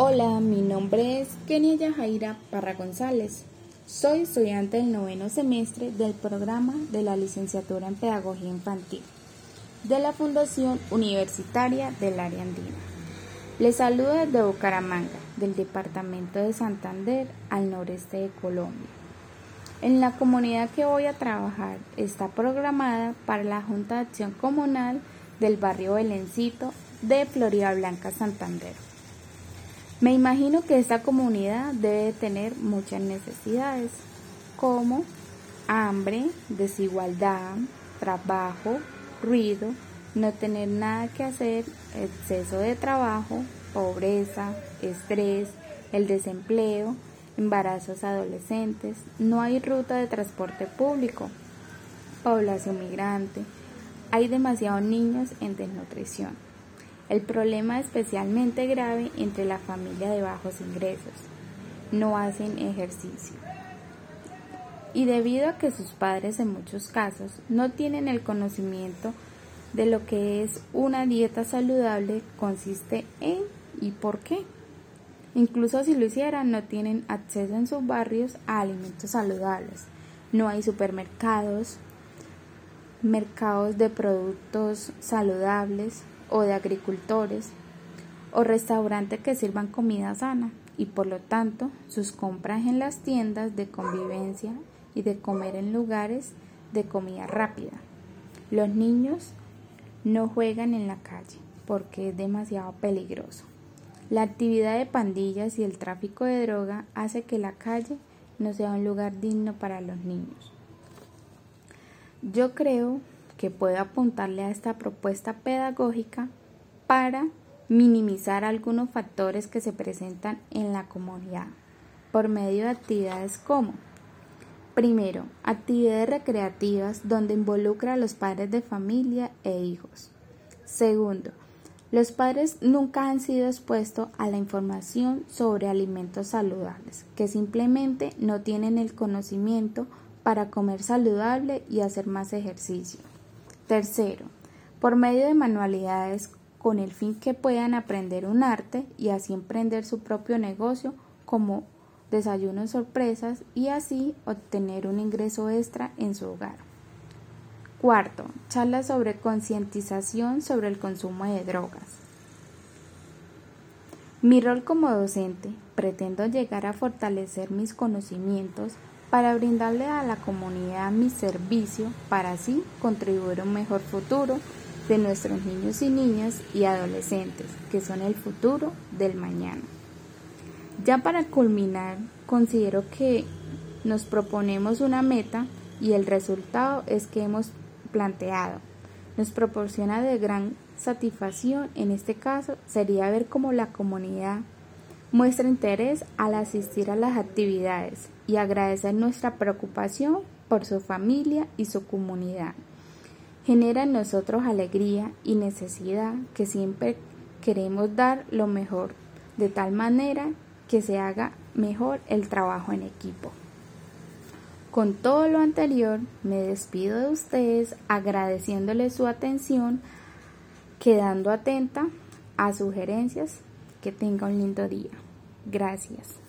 Hola, mi nombre es Kenia Yajaira Parra González. Soy estudiante del noveno semestre del programa de la licenciatura en Pedagogía Infantil de la Fundación Universitaria del Área Andina. Les saludo desde Bucaramanga, del departamento de Santander, al noreste de Colombia. En la comunidad que voy a trabajar está programada para la Junta de Acción Comunal del barrio Belencito de Florida Blanca, Santander. Me imagino que esta comunidad debe tener muchas necesidades, como hambre, desigualdad, trabajo, ruido, no tener nada que hacer, exceso de trabajo, pobreza, estrés, el desempleo, embarazos adolescentes, no hay ruta de transporte público, población migrante, hay demasiados niños en desnutrición. El problema es especialmente grave entre la familia de bajos ingresos. No hacen ejercicio. Y debido a que sus padres en muchos casos no tienen el conocimiento de lo que es una dieta saludable, consiste en y por qué. Incluso si lo hicieran, no tienen acceso en sus barrios a alimentos saludables. No hay supermercados, mercados de productos saludables, o de agricultores o restaurantes que sirvan comida sana y por lo tanto sus compras en las tiendas de convivencia y de comer en lugares de comida rápida. Los niños no juegan en la calle porque es demasiado peligroso. La actividad de pandillas y el tráfico de droga hace que la calle no sea un lugar digno para los niños. Yo creo que puedo apuntarle a esta propuesta pedagógica para minimizar algunos factores que se presentan en la comunidad por medio de actividades como Primero, actividades recreativas donde involucra a los padres de familia e hijos. Segundo, los padres nunca han sido expuestos a la información sobre alimentos saludables, que simplemente no tienen el conocimiento para comer saludable y hacer más ejercicio. Tercero, por medio de manualidades con el fin que puedan aprender un arte y así emprender su propio negocio como desayunos sorpresas y así obtener un ingreso extra en su hogar. Cuarto, charlas sobre concientización sobre el consumo de drogas. Mi rol como docente pretendo llegar a fortalecer mis conocimientos para brindarle a la comunidad mi servicio para así contribuir a un mejor futuro de nuestros niños y niñas y adolescentes, que son el futuro del mañana. Ya para culminar, considero que nos proponemos una meta y el resultado es que hemos planteado. Nos proporciona de gran satisfacción, en este caso, sería ver cómo la comunidad muestra interés al asistir a las actividades y agradecer nuestra preocupación por su familia y su comunidad. Genera en nosotros alegría y necesidad que siempre queremos dar lo mejor, de tal manera que se haga mejor el trabajo en equipo. Con todo lo anterior, me despido de ustedes agradeciéndoles su atención, quedando atenta a sugerencias. Que tenga un lindo día. Gracias.